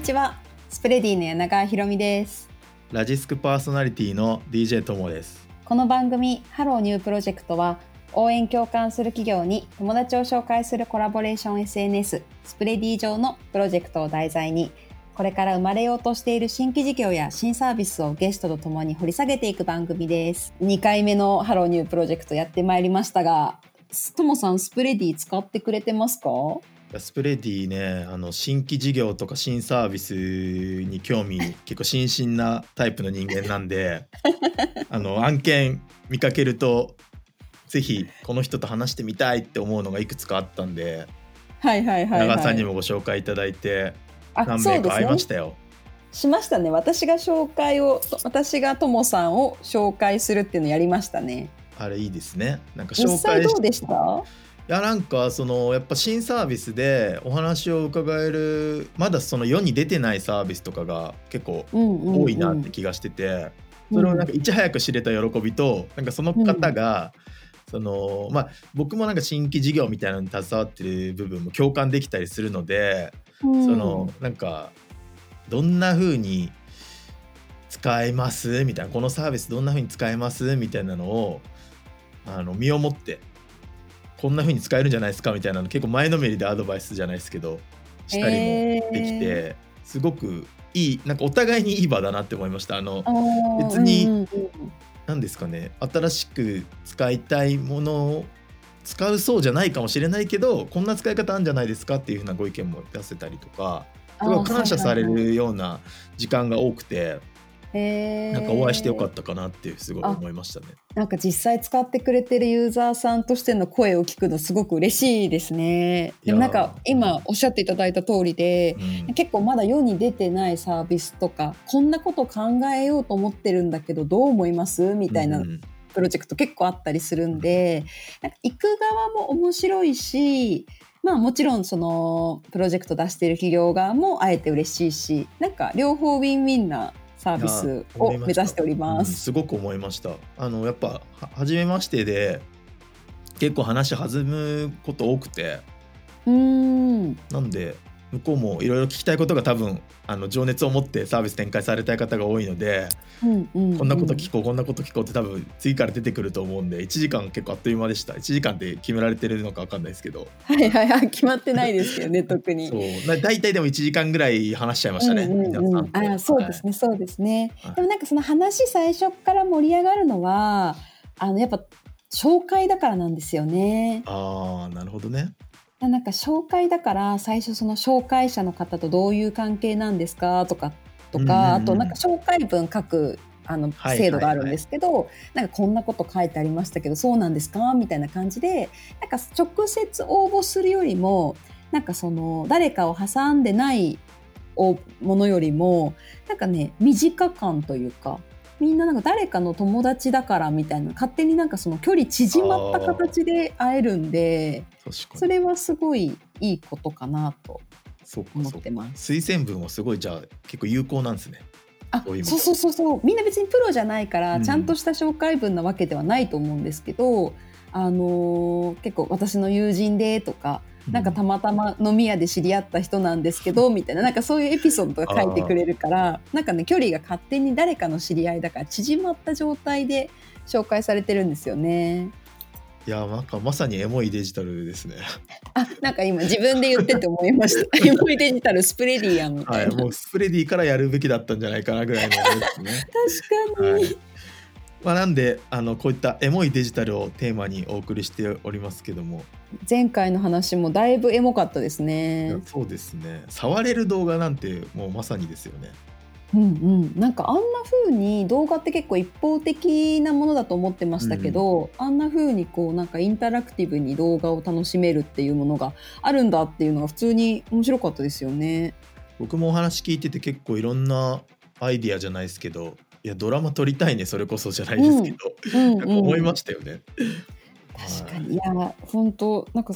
にちは。スプレディの柳川ひろみです。ラジスクパーソナリティの DJ ともです。この番組ハローニュープロジェクトは応援共感する企業に友達を紹介するコラボレーション SNS スプレディ上のプロジェクトを題材にこれから生まれようとしている新規事業や新サービスをゲストとともに掘り下げていく番組です。2回目のハローニュープロジェクトやってまいりましたがともさんスプレディ使ってくれてますか？スプレディねあの新規事業とか新サービスに興味結構新進なタイプの人間なんで あの案件見かけるとぜひこの人と話してみたいって思うのがいくつかあったんで、はいはいはい、はい、長さんにもご紹介いただいて何名か会いましたよ。しましたね。私が紹介を私がともさんを紹介するっていうのやりましたね。あれいいですね。なんか紹介どうでした？いやなんかそのやっぱ新サービスでお話を伺えるまだその世に出てないサービスとかが結構多いなって気がしてて、それをなんかいち早く知れた喜びとなんかその方が、そのまあ、僕もなんか新規事業みたいなのに携わってる部分も共感できたりするので、そのなんかどんな風に使えますみたいなこのサービスどんな風に使えますみたいなのをあの身をもってこんな風に使えるんじゃないですかみたいなの結構前のめりでアドバイスじゃないですけどしたりもできて、えー、すごくいいなんかお互いにいい場だなって思いました。あの別に何ですかね新しく使いたいものを使うそうじゃないかもしれないけどこんな使い方あるんじゃないですかっていうふうなご意見も出せたりとかすごい感謝されるような時間が多くてえー、なんかお会いしてよかったかなってすごい思いましたね。なんか実際使ってくれてるユーザーさんとしての声を聞くのすごく嬉しいですね。でもなんか今おっしゃっていただいた通りで、うん、結構まだ世に出てないサービスとかこんなこと考えようと思ってるんだけどどう思います？みたいな。プロジェクト結構あったりするんで、なんか行く側も面白いし、まあもちろんそのプロジェクト出している企業側もあえて嬉しいし、なんか両方ウィンウィンなサービスを目指しております。うん、すごく思いました。あのやっぱ初めましてで結構話弾むこと多くて、うんなんで向こうもいろいろ聞きたいことが多分あの情熱を持ってサービス展開されたい方が多いので、うんうんうん、こんなこと聞こうこんなこと聞こうって多分次から出てくると思うんで1時間結構あっという間でした。1時間って決められてるのか分かんないですけど。はいはいはい。決まってないですけどね 特に。そう。大体でも1時間ぐらい話しちゃいましたね、うんうんうん、あそうですね、はい、そうですね、はい、でもなんかその話最初から盛り上がるのはあのやっぱ紹介だからなんですよね。ああなるほどねなんか紹介だから最初その紹介者の方とどういう関係なんですか？とかとか、あとなんか紹介文書くあの制度があるんですけど、なんかこんなこと書いてありましたけどそうなんですか？みたいな感じでなんか直接応募するよりもなんかその誰かを挟んでないものよりもなんかね身近感というかみんななんか誰かの友達だからみたいな勝手になんかその距離縮まった形で会えるんでそれはすごいいいことかなと思ってます。推薦文はすごいじゃあ結構有効なんですね。あそうそうそうそう。みんな別にプロじゃないから、ちゃんとした紹介文なわけではないと思うんですけど、あのー、結構私の友人でとかなんかたまたま飲み屋で知り合った人なんですけど みたいななんかそういうエピソードが書いてくれるからなんかね距離が勝手に誰かの知り合いだから縮まった状態で紹介されてるんですよね。いやなんかまさにエモいデジタルですね。あなんか今自分で言ってて思いました。エモいデジタルスプレディやんみたいな。はい、もうスプレディからやるべきだったんじゃないかなぐらいのね。確かに。はいまあ、なんであのこういったエモいデジタルをテーマにお送りしておりますけども前回の話もだいぶエモかったですね。そうですね。触れる動画なんてもうまさにですよね。うんうん、なんかあんな風に動画って結構一方的なものだと思ってましたけど、うん、あんな風にこうなんかインタラクティブに動画を楽しめるっていうものがあるんだっていうのが普通に面白かったですよね。僕もお話聞いてて結構いろんなアイディアじゃないですけどいやドラマ撮りたいねそれこそじゃないですけど、うん。なんか思いましたよね。確かに。いや本当なんか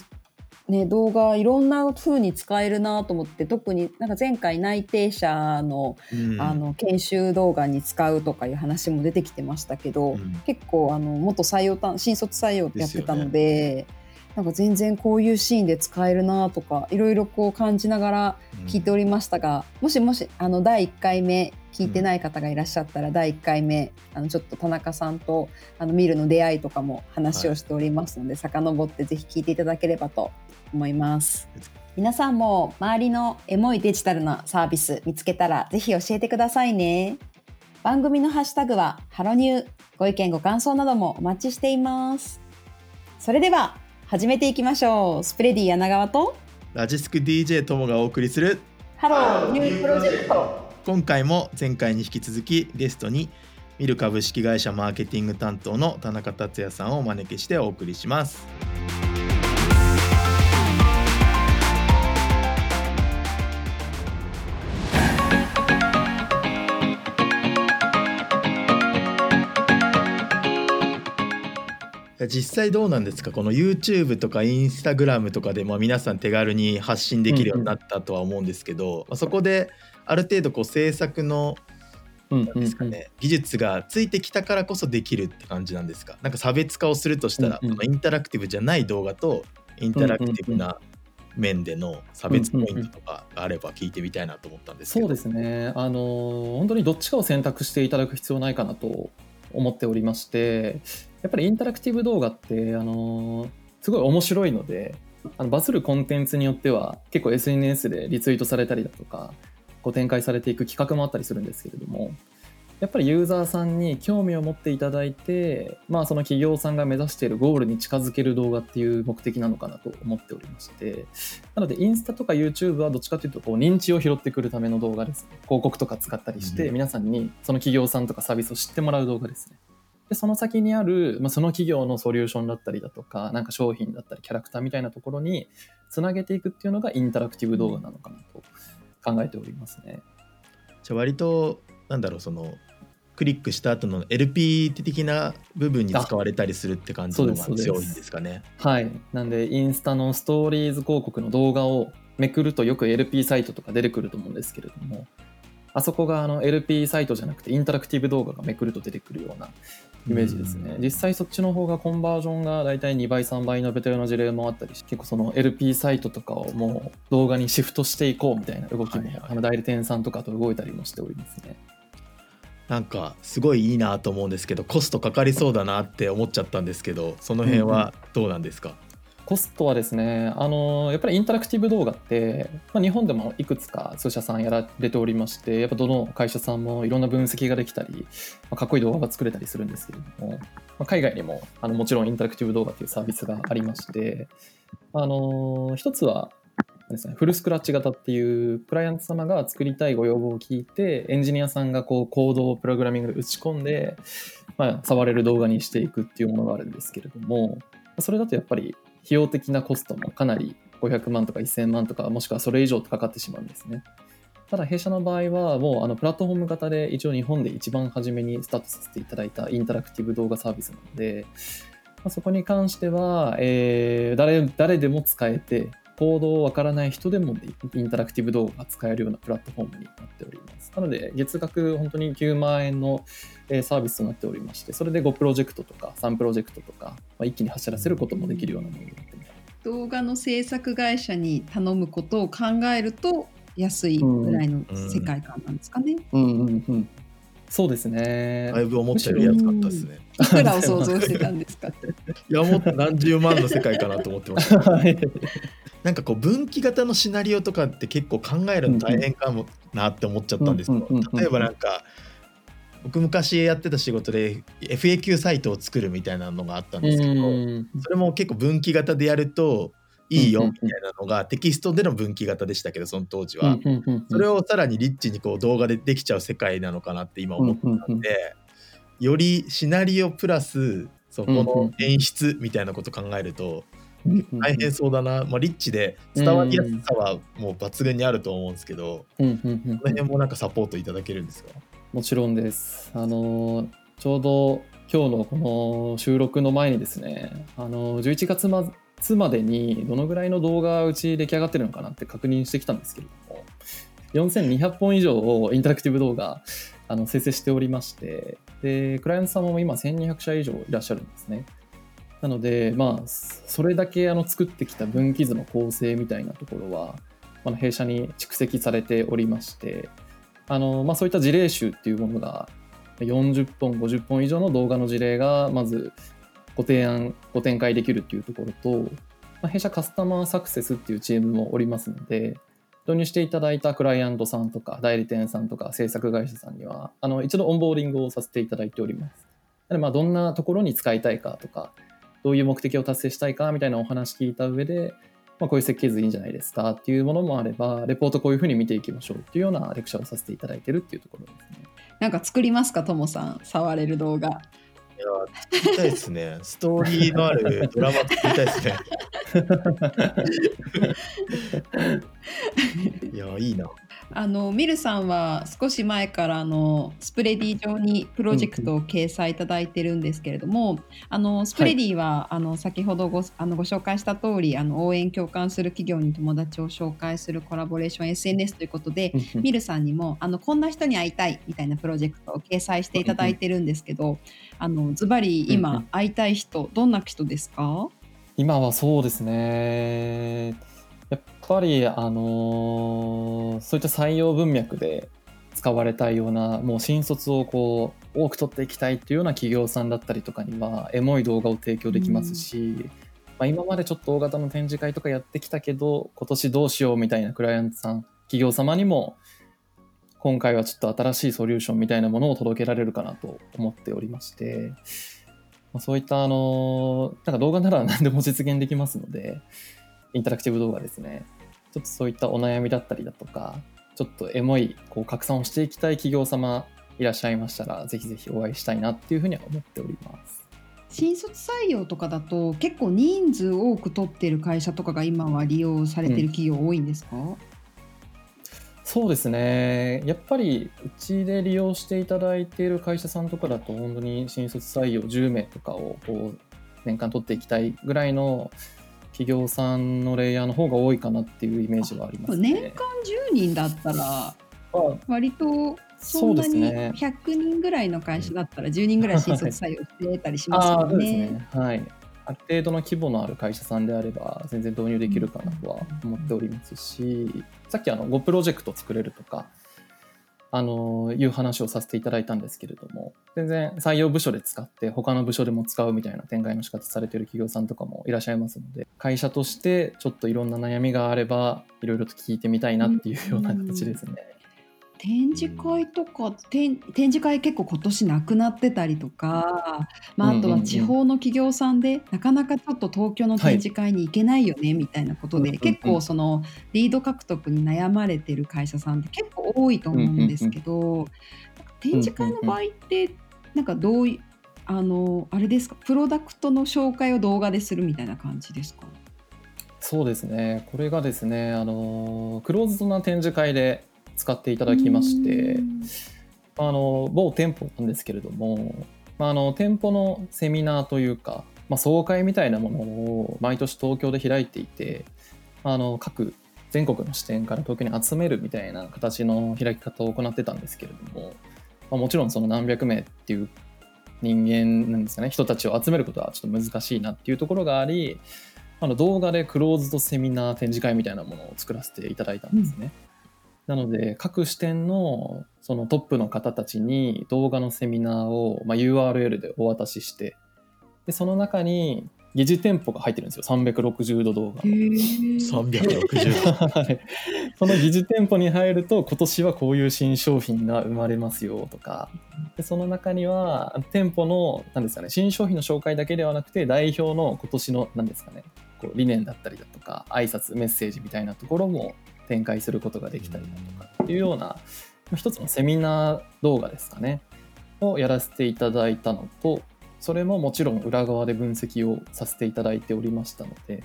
ね動画いろんな風に使えるなと思って特になんか前回内定者の,、あの研修動画に使うとかいう話も出てきてましたけど、結構あの元採用新卒採用ってやってたので。なんか全然こういうシーンで使えるなとかいろいろこう感じながら聞いておりましたが、うん、もしもしあの第1回目聞いてない方がいらっしゃったら、うん、第1回目あのちょっと田中さんとあのミルの出会いとかも話をしておりますので、はい、遡ってぜひ聞いていただければと思います。皆さんも周りのエモいデジタルなサービス見つけたらぜひ教えてくださいね。番組のハッシュタグはハロニュー。ご意見ご感想などもお待ちしています。それでは始めていきましょう。スプレディ柳川とラジスク DJ ともがお送りするハローニュープロジェクト。今回も前回に引き続きゲストにミル株式会社マーケティング担当の田中達也さんをお招きしてお送りします。実際どうなんですか？この YouTube とか Instagram とかでも皆さん手軽に発信できるようになったとは思うんですけど、うん。うん、そこである程度こう制作のですかね、技術がついてきたからこそできるって感じなんですか？なんか差別化をするとしたら、うんうん、インタラクティブじゃない動画とインタラクティブな面での差別ポイントとかがあれば聞いてみたいなと思ったんですけど、そうですね。あの本当にどっちかを選択していただく必要ないかなと思っておりましてやっぱりインタラクティブ動画ってあのすごい面白いのであのバズるコンテンツによっては結構 SNS でリツイートされたりだとかこう展開されていく企画もあったりするんですけれどもやっぱりユーザーさんに興味を持っていただいて、まあ、その企業さんが目指しているゴールに近づける動画っていう目的なのかなと思っておりましてなのでインスタとか YouTube はどっちかというとこう認知を拾ってくるための動画ですね。広告とか使ったりして皆さんにその企業さんとかサービスを知ってもらう動画ですね。でその先にある、まあ、その企業のソリューションだったりだとかなんか商品だったりキャラクターみたいなところにつなげていくっていうのがインタラクティブ動画なのかなと考えておりますね。じゃあ割となんだろうそのクリックした後の LP 的な部分に使われたりするって感じのが強いんですかね。はいなんでインスタのストーリーズ広告の動画をめくるとよく LP サイトとか出てくると思うんですけれどもあそこがあの LP サイトじゃなくてインタラクティブ動画がめくると出てくるようなイメージですね。実際そっちの方がコンバージョンが大体2倍3倍伸びたような事例もあったりし結構その LP サイトとかをもう動画にシフトしていこうみたいな動きも、はいはい、あの代理店さんとかと動いたりもしておりますね。なんかすごいいいなと思うんですけどコストかかりそうだなって思っちゃったんですけどその辺はどうなんですか、うんうんコストはですね、あのやっぱりインタラクティブ動画って、まあ、日本でもいくつか数社さんやられておりまして、やっぱどの会社さんもいろんな分析ができたり、まあ、かっこいい動画が作れたりするんですけれども、まあ、海外にもあのもちろんインタラクティブ動画っていうサービスがありまして、あの一つはですね、フルスクラッチ型っていうクライアント様が作りたいご要望を聞いてエンジニアさんがこうコードをプログラミングで打ち込んで、まあ、触れる動画にしていくっていうものがあるんですけれどもそれだとやっぱり費用的なコストもかなり500万とか1000万とかもしくはそれ以上かかってしまうんですね。ただ弊社の場合はもうあのプラットフォーム型で一応日本で一番初めにスタートさせていただいたインタラクティブ動画サービスなので、そこに関しては、えー、誰誰でも使えてコードをわからない人でもインタラクティブ動画が使えるようなプラットフォームになっております。なので月額本当に9万円のサービスとなっておりまして、それで5プロジェクトとか3プロジェクトとか、まあ、一気に走らせることもできるようなものになってます。動画の制作会社に頼むことを考えると安いぐらいの世界観なんですかね。うんうんうんそうですね。だいぶ思ったより安かったですね。いくらを想像してたんですかいやもっと何十万の世界かなと思ってました。なんかこう分岐型のシナリオとかって結構考えるの大変かもなって思っちゃったんですけど、例えばなんか僕昔やってた仕事で FAQ サイトを作るみたいなのがあったんですけど、それも結構分岐型でやるといいよみたいなのがテキストでの分岐型でしたけどその当時は。それをさらにリッチにこう動画でできちゃう世界なのかなって今思ったんでよりシナリオプラスそこの演出みたいなこと考えると大変そうだな、まあ、リッチで伝わりやすさはもう抜群にあると思うんですけど、この辺もなんかサポートいただけるんですか？もちろんです。あのちょうど今日のこの収録の前にですね、あの11月末までにどのぐらいの動画うち出来上がってるのかなって確認してきたんですけれども、4200本以上をインタラクティブ動画あの生成しておりまして、で、クライアント様も今1200社以上いらっしゃるんですね。なので、まあ、それだけあの作ってきた分岐図の構成みたいなところは、あの弊社に蓄積されておりまして、あのまあ、そういった事例集っていうものが40本50本以上の動画の事例がまずご提案ご展開できるっていうところと、まあ、弊社カスタマーサクセスっていうチームもおりますので導入していただいたクライアントさんとか代理店さんとか制作会社さんにはあの一度オンボーディングをさせていただいております。でまあどんなところに使いたいかとかどういう目的を達成したいかみたいなお話聞いた上で、まあ、こういう設計図いいんじゃないですかっていうものもあればレポートこういうふうに見ていきましょうっていうようなレクチャーをさせていただいてるっていうところですね。なんか作りますかともさん？触れる動画。いや、作りたいですね。ストーリーのあるドラマ作りたいですね。いや、いいな。あのミルさんは少し前からあのスプレディ上にプロジェクトを掲載いただいてるんですけれども、うん。うん、あのスプレディは、はい、あの先ほどごあのご紹介した通りあの応援共感する企業に友達を紹介するコラボレーション SNS ということで、うんうん、ミルさんにもあのこんな人に会いたいみたいなプロジェクトを掲載していただいてるんですけど、うんうん、あのズバリ今、会いたい人どんな人ですか？今はそうですねぱり、あのーそういった採用文脈で使われたいような、もう新卒をこう、多く取っていきたいっていうような企業さんだったりとかには、エモい動画を提供できますし、まあ、今までちょっと大型の展示会とかやってきたけど、今年どうしようみたいなクライアントさん、企業様にも、今回はちょっと新しいソリューションみたいなものを届けられるかなと思っておりまして、まあ、そういったあのなんか動画なら何でも実現できますので、インタラクティブ動画ですね。ちょっとそういったお悩みだったりだとか、ちょっとエモいこう拡散をしていきたい企業様いらっしゃいましたら、ぜひぜひお会いしたいなっていうふうには思っております。新卒採用とかだと結構人数多く取ってる会社とかが今は利用されてる企業多いんですか、うん、そうですねやっぱりうちで利用していただいている会社さんとかだと本当に新卒採用10名とかをこう年間取っていきたいぐらいの企業さんのレイヤーの方が多いかなっていうイメージはあります、ね、年間10人だったら割とそんなに100人ぐらいの会社だったら10人ぐらい新卒採用してたりしますよね。ね。はい、ある程度の規模のある会社さんであれば全然導入できるかなとは思っておりますし、さっきあの5プロジェクト作れるとかあのいう話をさせていただいたんですけれども全然採用部署で使って他の部署でも使うみたいな展開の仕方されてる企業さんとかもいらっしゃいますので会社としてちょっといろんな悩みがあればいろいろと聞いてみたいなっていうような形ですね。展示会とか、展展示会結構今年なくなってたりとか、まあ、あとは地方の企業さんで、なかなかちょっと東京の展示会に行けないよねみたいなことで、結構そのリード獲得に悩まれてる会社さんって結構多いと思うんですけど、展示会の場合ってなんかどういあのあれですか？プロダクトの紹介を動画でするみたいな感じですか？そうですね。これがですね、あのクローズドな展示会で使っていただきまして、あの某店舗なんですけれども、あの店舗のセミナーというか、まあ、総会みたいなものを毎年東京で開いていてあの各全国の視点から東京に集めるみたいな形の開き方を行ってたんですけれども、まあ、もちろんその何百名っていう人間なんですかね人たちを集めることはちょっと難しいなっていうところがありあの動画でクローズドセミナー展示会みたいなものを作らせていただいたんですね。うんなので各支店のそのトップの方たちに動画のセミナーを、まあ、URL でお渡ししてでその中に疑似店舗が入ってるんですよ。360度動画。360度。その疑似店舗に入ると今年はこういう新商品が生まれますよとか。でその中には店舗の何ですかね新商品の紹介だけではなくて代表の今年の何ですかねこう理念だったりだとか挨拶メッセージみたいなところも展開することができたりだとかっていうような一つのセミナー動画ですかね。をやらせていただいたのとそれももちろん裏側で分析をさせていただいておりましたので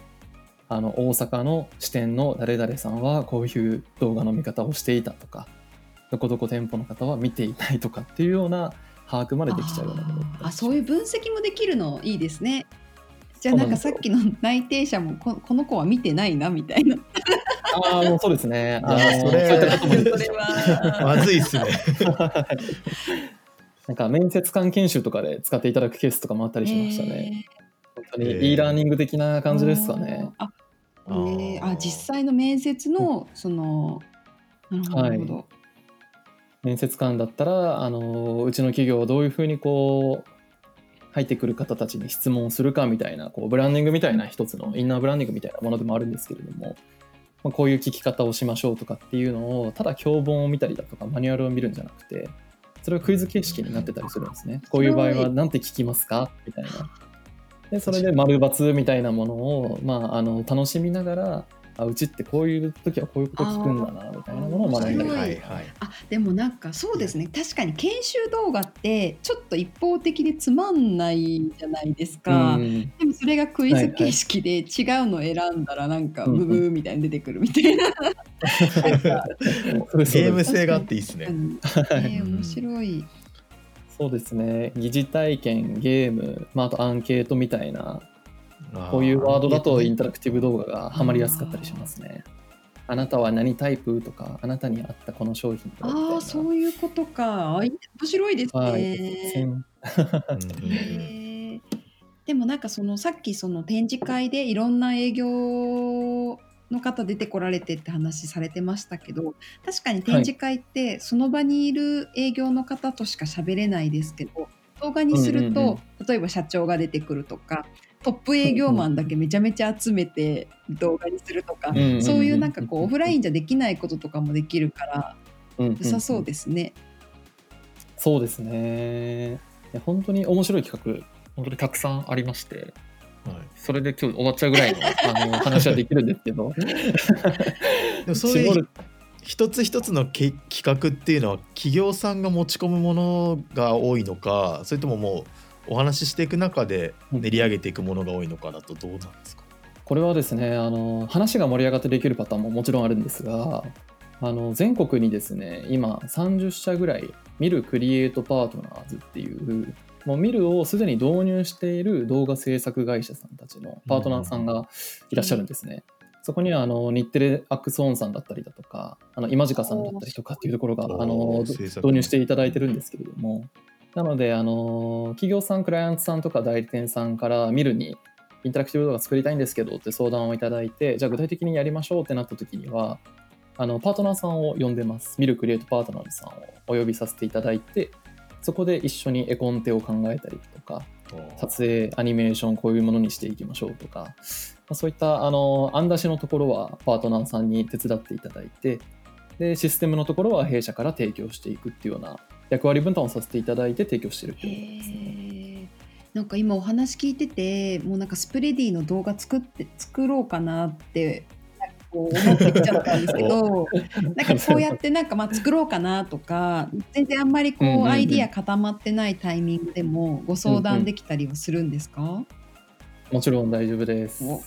あの大阪の支店の誰々さんはこういう動画の見方をしていたとかどこどこ店舗の方は見ていないとかっていうような把握までできちゃうようなものあそういう分析もできるのいいですねじゃあなんかさっきの内定者もここの子は見てないなみたいな。ああもうそうですね。あそれそれはまずいっすね。なんか面接官研修とかで使っていただくケースとかもあったりしましたね。当に e ラー。ニング的な感じですかね。ああー。あ実際の面接のそのなるほど、なるほど。面接官だったらあのうちの企業はどういうふうにこう入ってくる方たちに質問をするかみたいなこうブランディングみたいな一つのインナーブランディングみたいなものでもあるんですけれども、まあ、こういう聞き方をしましょうとかっていうのをただ教本を見たりだとかマニュアルを見るんじゃなくてそれはクイズ形式になってたりするんですね。こういう場合は何て聞きますか？みたいな。でそれで丸×みたいなものを、まあ、あの楽しみながらあうちってこういう時はこういうこと聞くんだなみたいなものを学んだり、はいはい、あでもなんかそうですね。確かに研修動画ってちょっと一方的でつまんないじゃないですか、うん、でもそれがクイズ形式で違うのを選んだらなんかブブーみたいに出てくるみたいな、ゲーム性があっていいですね、えー、面白い。そうですね。疑似体験ゲーム、まあ、あとアンケートみたいなこういうワードだとインタラクティブ動画がはまりやすかったりしますね。あなたは何タイプとか、あなたに合ったこの商品ああ、そういうことか。面白いですね。はい、えでもなんかそのさっきその展示会でいろんな営業の方出てこられてって話されてましたけど確かに展示会ってその場にいる営業の方としか喋れないですけど動画にすると、例えば社長が出てくるとかトップ営業マンだけめちゃめちゃ集めて動画にするとか、そういうなんかこうオフラインじゃできないこととかもできるから良さそうですね。そうですね。いや本当に面白い企画本当にたくさんありまして、はい、それで今日終わっちゃうぐらいの あの話はできるんですけど。でもそういう一つ一つの企画っていうのは企業さんが持ち込むものが多いのかそれとももうお話ししていく中で練り上げていくものが多いのかだとどうなんですか？これはですねあの話が盛り上がってできるパターンももちろんあるんですがあの全国にですね今30社ぐらいミルクリエイトパートナーズっていうもうミルをすでに導入している動画制作会社さんたちのパートナーさんがいらっしゃるんですね。そこにはあの日テレアックスオンさんだったりだとかあの今近さんだったりとかっていうところがあの導入していただいてるんですけれどもなので、あの企業さん、クライアントさんとか代理店さんから見るに、インタラクティブ動画作りたいんですけどって相談をいただいて、じゃあ具体的にやりましょうってなった時には、あのパートナーさんを呼んでます。ミルクリエイトパートナーズさんをお呼びさせていただいて、そこで一緒に絵コンテを考えたりとか、撮影、アニメーション、こういうものにしていきましょうとか、そういったあの案出しのところはパートナーさんに手伝っていただいて、でシステムのところは弊社から提供していくっていうような役割分担をさせていただいて提供してるっていうことですね。なんか今お話聞いててもうなんかスプレディの動画作って作ろうかなってこう思ってきちゃったんですけど なんかこうやってなんかまあ作ろうかなとか全然あんまりこうアイディア固まってないタイミングでもご相談できたりはするんですか、うんうん、もちろん大丈夫です。も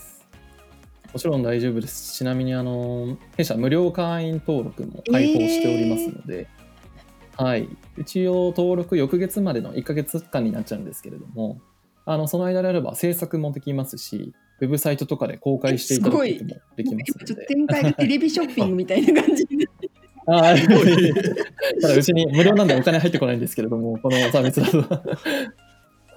ちろん大丈夫です。ちなみにあの弊社無料会員登録も開放しておりますので、えー。はい、一応登録翌月までの1か月間になっちゃうんですけれどもあのその間であれば制作もできますしウェブサイトとかで公開していただくこともできますちょっと展開がテレビショッピングみたいな感じになってああ、ただうちに無料なんでお金入ってこないんですけれども、このサービスだと。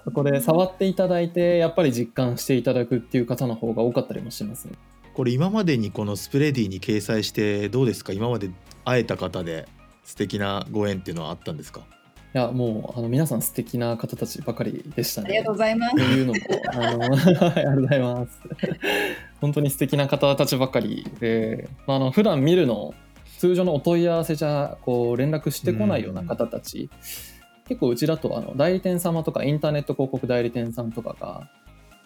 そ こで触っていただいて、やっぱり実感していただくっていう方の方が多かったりもしますね。これ今までにこのスプレディに掲載してどうですか？今まで会えた方で素敵なご縁っていうのはあったんですか？いやもうあの皆さん素敵な方たちばかりでしたね。ありがとうございます。というのもあの ありがとうございます。本当に素敵な方たちばかりで、まあ、あの普段見るの通常のお問い合わせじゃこう連絡してこないような方たち、結構うちだとあの代理店様とかインターネット広告代理店さんとかが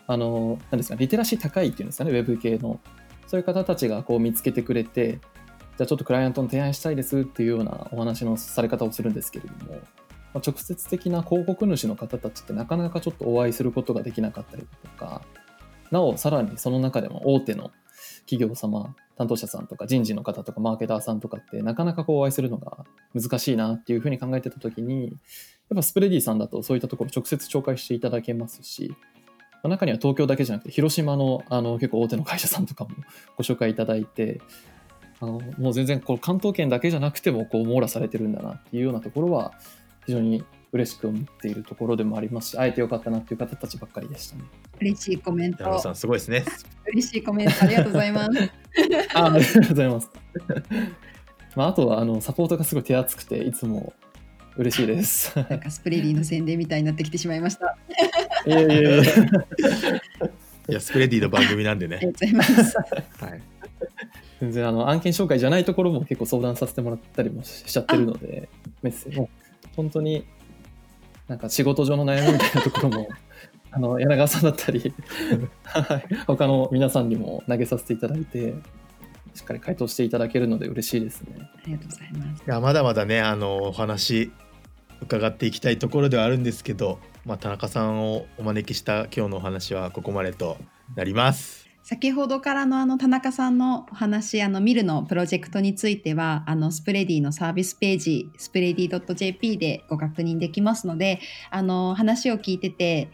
あのなんですかリテラシー高いっていうんですかねウェブ系のそういう方たちがこう見つけてくれてじゃあちょっとクライアントの提案したいですっていうようなお話のされ方をするんですけれども、まあ、直接的な広告主の方たちってなかなかちょっとお会いすることができなかったりとか、なおさらにその中でも大手の企業様、担当者さんとか人事の方とかマーケターさんとかってなかなかこうお会いするのが難しいなっていうふうに考えてた時に、やっぱスプレディさんだとそういったところ直接紹介していただけますし、中には東京だけじゃなくて広島のあの結構大手の会社さんとかもご紹介いただいてあのもう全然こう関東圏だけじゃなくてもこう網羅されてるんだなっていうようなところは非常に嬉しく思っているところでもありますし会えてよかったなっていう方たちばっかりでしたね。嬉しいコメント。さんすごいですね。嬉しいコメントありがとうございます。あありがとうございます。まあ、あとはあのサポートがすごい手厚くていつも嬉しいです。なんかスプレディの宣伝みたいになってきてしまいました。いやいやいや。いやスプレディの番組なんでね。ありがとうございます。はい。全然あの案件紹介じゃないところも結構相談させてもらったりもしちゃってるので、メッセージも本当になんか仕事上の悩みみたいなところも あの柳川さんだったり他の皆さんにも投げさせていただいてしっかり回答していただけるので嬉しいですね。ありがとうございます。いやまだまだねあのお話伺っていきたいところではあるんですけど、まあ、田中さんをお招きした今日のお話はここまでとなります。先ほどからのあの田中さんのお話、あのミルのプロジェクトについては、あのスプレディのサービスページ、スプレディ .jp でご確認できますので、あの話を聞いてて、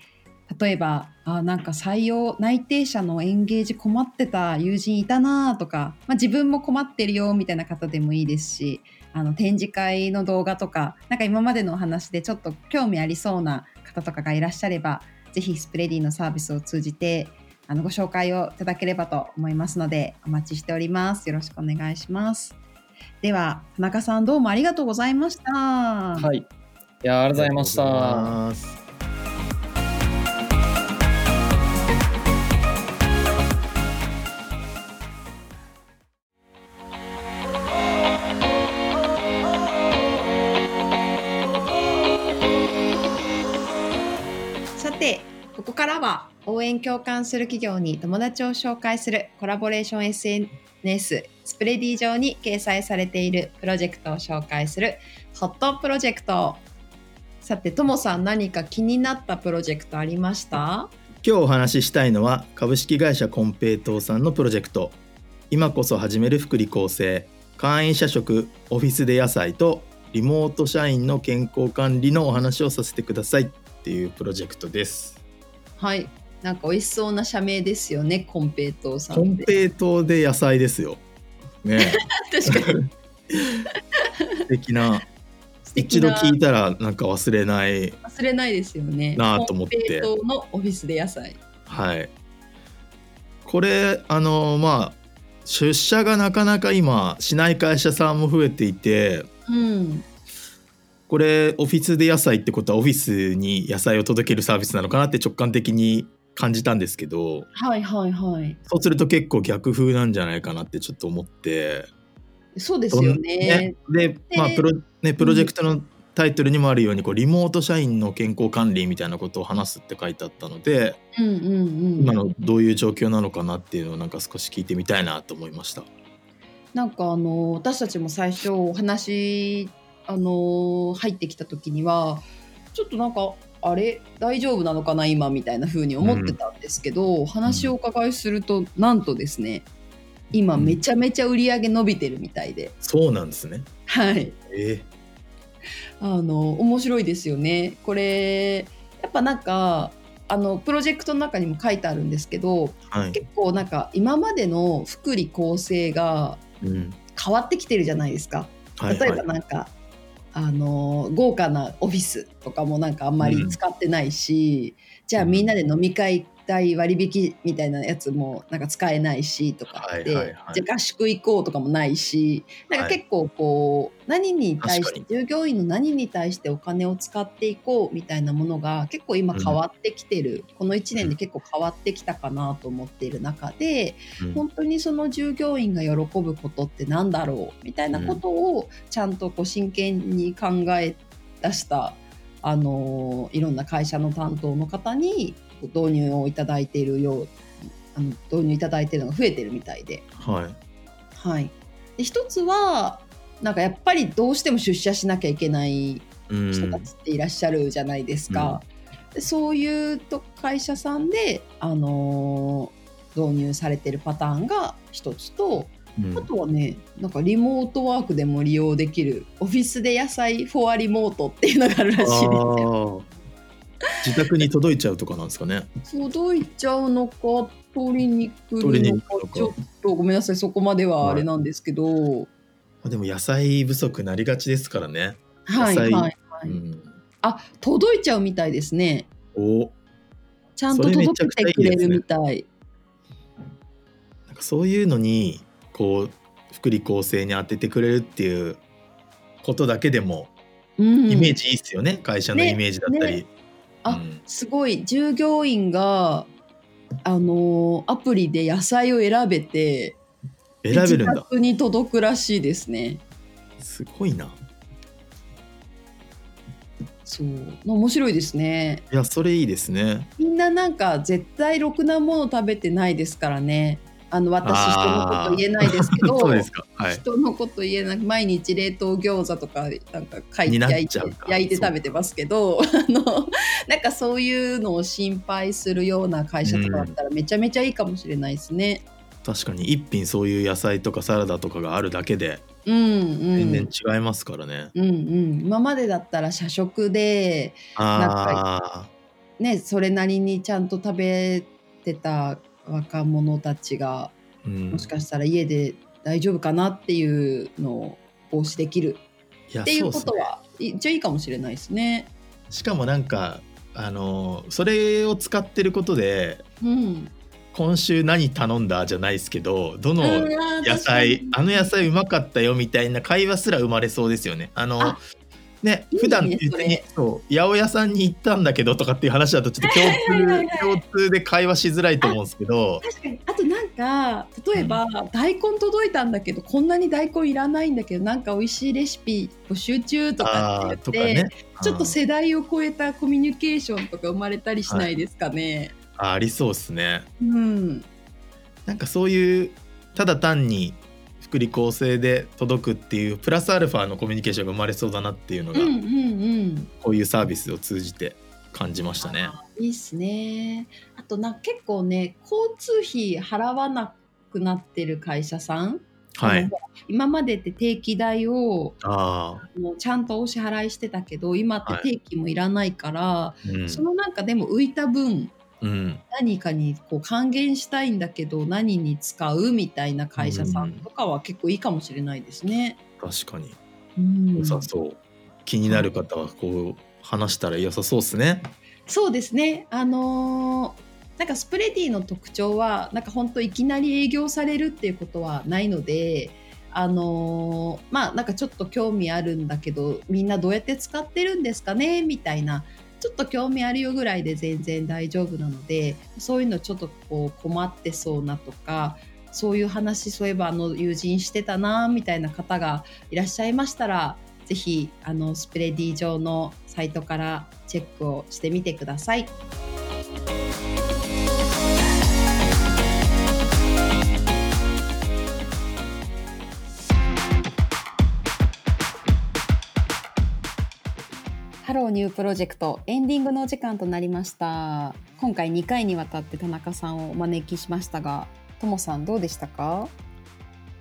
例えば、あなんか採用内定者のエンゲージ困ってた友人いたなとか、まあ、自分も困ってるよみたいな方でもいいですし、あの展示会の動画とか、なんか今までのお話でちょっと興味ありそうな方とかがいらっしゃれば、ぜひスプレディのサービスを通じてあのご紹介をいただければと思いますのでお待ちしております。よろしくお願いします。では田中さんどうもありがとうございました。はい。いやありがとうございました。さてここからは応援共感する企業に友達を紹介するコラボレーション SNS スプレディ上に掲載されているプロジェクトを紹介するホットプロジェクト。さてともさん何か気になったプロジェクトありました？今日お話ししたいのは株式会社コンペイトーさんのプロジェクト。今こそ始める福利厚生会員社食オフィスで野菜とリモート社員の健康管理のお話をさせてくださいっていうプロジェクトです。はいなんか美味しそうな社名ですよねコンペイトーさんコンペイトーで野菜ですよ。ね 確かに。素敵な。一度聞いたらなんか忘れない。忘れないですよね。なと思って。コンペイのオフィスで野菜。はい。これあのまあ出社がなかなか今しない会社さんも増えていて、うん、これオフィスで野菜ってことはオフィスに野菜を届けるサービスなのかなって直感的に感じたんですけど、はいはいはい。そうすると結構逆風なんじゃないかなってちょっと思って。そうですよね。ねで、まあプロねプロジェクトのタイトルにもあるようにこうリモート社員の健康管理みたいなことを話すって書いてあったので、うんうんうん、今のどういう状況なのかなっていうのをなんか少し聞いてみたいなと思いました。なんかあの私たちも最初お話あの入ってきた時にはちょっとなんかあれ大丈夫なのかな今みたいな風に思ってたんですけど、うん、話をお伺いするとなんとですね今めちゃめちゃ売り上げ伸びてるみたいで、うん、そうなんですね。はい。えー、あの面白いですよね。これやっぱなんかあのプロジェクトの中にも書いてあるんですけど、はい、結構なんか今までの福利厚生が変わってきてるじゃないですか。例えばなんか、あの豪華なオフィスとかもなんかあんまり使ってないし、うん、じゃあみんなで飲み会代割引みたいなやつもなんか使えないしとかって、はいはいはい、じゃあ合宿行こうとかもないしなんか結構こう、何に対して従業員の何に対してお金を使っていこうみたいなものが結構今変わってきてる、うん、この1年で結構変わってきたかなと思っている中で、うん、本当にその従業員が喜ぶことって何だろうみたいなことをちゃんとこう真剣に考え出したあのいろんな会社の担当の方に導入をいただいているようあの導入いただいているのが増えてるみたいで。はい、はい、で一つはなんかやっぱりどうしても出社しなきゃいけない人たちっていらっしゃるじゃないですか。うん、でそういうと会社さんで、あのー、導入されてるパターンが一つと、うん、あとはねなんかリモートワークでも利用できるオフィスで野菜フォアリモートっていうのがあるらしいですよ。自宅に届いちゃうとかなんですかね。届いちゃうのか取りに来るのかちょっとごめんなさいそこまではあれなんですけど、はい、でも野菜不足なりがちですからね。はいはいはい、うん、あ届いちゃうみたいですね。お。ちゃんと届けてくれるみたい。なんかそういうのにこう福利厚生に当ててくれるっていうことだけでもイメージいいっすよね、うん、会社のイメージだったり。ねね、あ、うん、すごい従業員があのアプリで野菜を選べて選べるんだ自宅に届くらしいですね。すごいな。そう面白いですね。いやそれいいですね。みんななんか絶対ろくなもの食べてないですからね。あの私人のこと言えないですけど はい、人のこと言えなく毎日冷凍餃子とかなんか焼いて焼いて食べてますけどあの なんかそういうのを心配するような会社とかだったらめちゃめちゃいいかもしれないですね。うん、確かに一品そういう野菜とかサラダとかがあるだけでうんうん、全然違いますからね。うんうん、今までだったら社食でなんかねそれなりにちゃんと食べてた若者たちが、うん、もしかしたら家で大丈夫かなっていうのを防止できる。っていうことは、ね、一応いいかもしれないですね。しかもなんかあのそれを使ってることで、うん、今週何頼んだじゃないですけどどの野菜あの野菜うまかったよみたいな会話すら生まれそうですよね。あのね普段別にそう八百屋さんに行ったんだけどとかっていう話だとちょっと 共通共通で会話しづらいと思うんですけど。確かに。あとなんか例えば、うん、大根届いたんだけどこんなに大根いらないんだけどなんか美味しいレシピ募集中とかって言って、ね、ちょっと世代を超えたコミュニケーションとか生まれたりしないですかね。はいあありそうですね。うん、なんかそういうただ単に福利厚生で届くっていうプラスアルファのコミュニケーションが生まれそうだなっていうのが、うんうんうん、こういうサービスを通じて感じましたね。いいっすね。あとな結構ね交通費払わなくなってる会社さん。はい、今までって定期代をあもうちゃんとお支払いしてたけど今って定期もいらないから、はいうん、そのなんかでも浮いた分うん、何かにこう還元したいんだけど何に使うみたいな会社さんとかは結構いいかもしれないですね。確かに。うん、良さそう。気になる方はこう話したら良さそうですね。そうですね。あのー、なんかスプレディの特徴はなんか本当いきなり営業されるっていうことはないので。あのー、まあなんかちょっと興味あるんだけどみんなどうやって使ってるんですかね？みたいなちょっと興味あるよぐらいで全然大丈夫なのでそういうのちょっとこう困ってそうなとかそういう話そういえばあの友人してたなみたいな方がいらっしゃいましたら是非あのスプレディ上のサイトからチェックをしてみてください。ローニュープロジェクトエンディングのお時間となりました今回2回にわたって田中さんをお招きしましたがともさんどうでしたか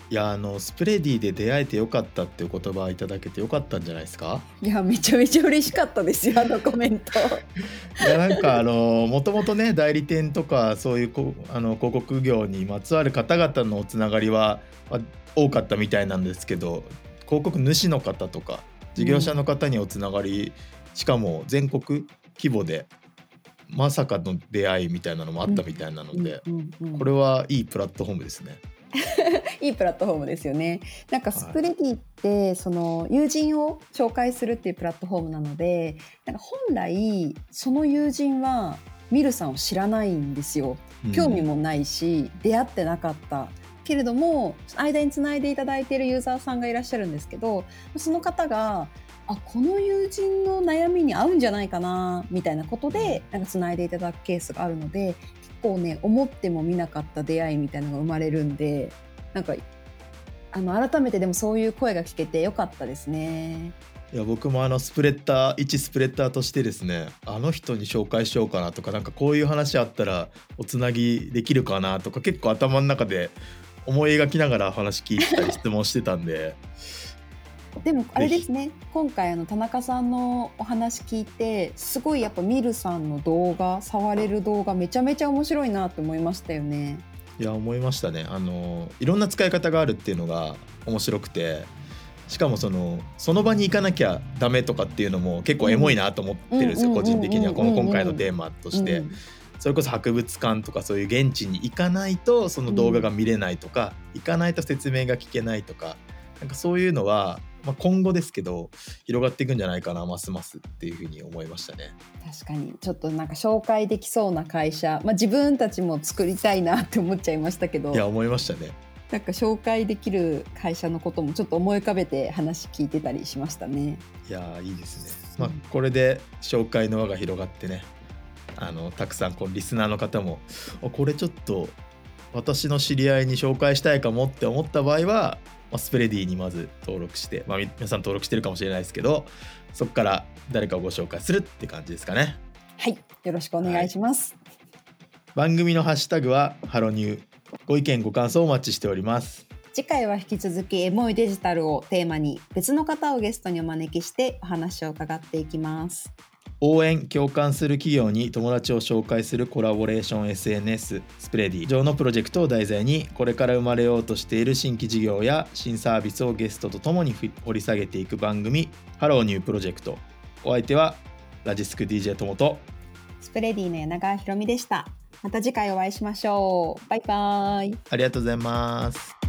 いやあのスプレディで出会えてよかったっていう言葉いただけてよかったんじゃないですかいやめちゃめちゃ嬉しかったですよあのコメントいやなんかあのもともとね代理店とかそういうこあの広告業にまつわる方々のつながりは、まあ、多かったみたいなんですけど広告主の方とか事業者の方におつながりしかも全国規模でまさかの出会いみたいなのもあったみたいなので、これはいいプラットフォームですね。いいプラットフォームですよね。なんかスプレディって、はい、その友人を紹介するっていうプラットフォームなので、なんか本来その友人はミルさんを知らないんですよ。興味もないし、うん、出会ってなかった。けれども間につないでいただいているユーザーさんがいらっしゃるんですけどその方があこの友人の悩みに合うんじゃないかなみたいなことでなんかつないでいただくケースがあるので結構ね思ってもみなかった出会いみたいなのが生まれるんでなんかあの改めてでもそういう声が聞けてよかったですね。いや僕もあのスプレッダー一スプレッダーとしてですねあの人に紹介しようかなとかなんかこういう話あったらおつなぎできるかなとか結構頭の中で思い描きながら話聞いたり質問してたんででもあれですね今回あの田中さんのお話聞いてすごいやっぱミルさんの動画触れる動画めちゃめちゃ面白いなと思いましたよね。いや思いましたね。あのいろんな使い方があるっていうのが面白くてしかもそのその場に行かなきゃダメとかっていうのも結構エモいなと思ってるんですよ、個人的には。この今回のテーマとして。それこそ博物館とかそういう現地に行かないとその動画が見れないとか、うん、行かないと説明が聞けないとかなんかそういうのは、まあ、今後ですけど広がっていくんじゃないかなますますっていうふうに思いましたね。確かにちょっとなんか紹介できそうな会社、まあ、自分たちも作りたいなって思っちゃいましたけどいや思いましたね。なんか紹介できる会社のこともちょっと思い浮かべて話聞いてたりしましたね。いやいいですね。まあ、これで紹介の輪が広がってねあのたくさんこうリスナーの方もこれちょっと私の知り合いに紹介したいかもって思った場合は、まあ、スプレディにまず登録して、まあ、皆さん登録してるかもしれないですけどそこから誰かをご紹介するって感じですかね。はいよろしくお願いします。はい、番組のハッシュタグはハロニューご意見ご感想お待ちしております。次回は引き続きエモいデジタルをテーマに別の方をゲストにお招きしてお話を伺っていきます。応援共感する企業に友達を紹介するコラボレーション SNS スプレディ上のプロジェクトを題材にこれから生まれようとしている新規事業や新サービスをゲストとともに掘り下げていく番組ハローニュープロジェクト。お相手はラジスク DJ ともとスプレディの柳川ひろみでした。また次回お会いしましょう。バイバイ。ありがとうございます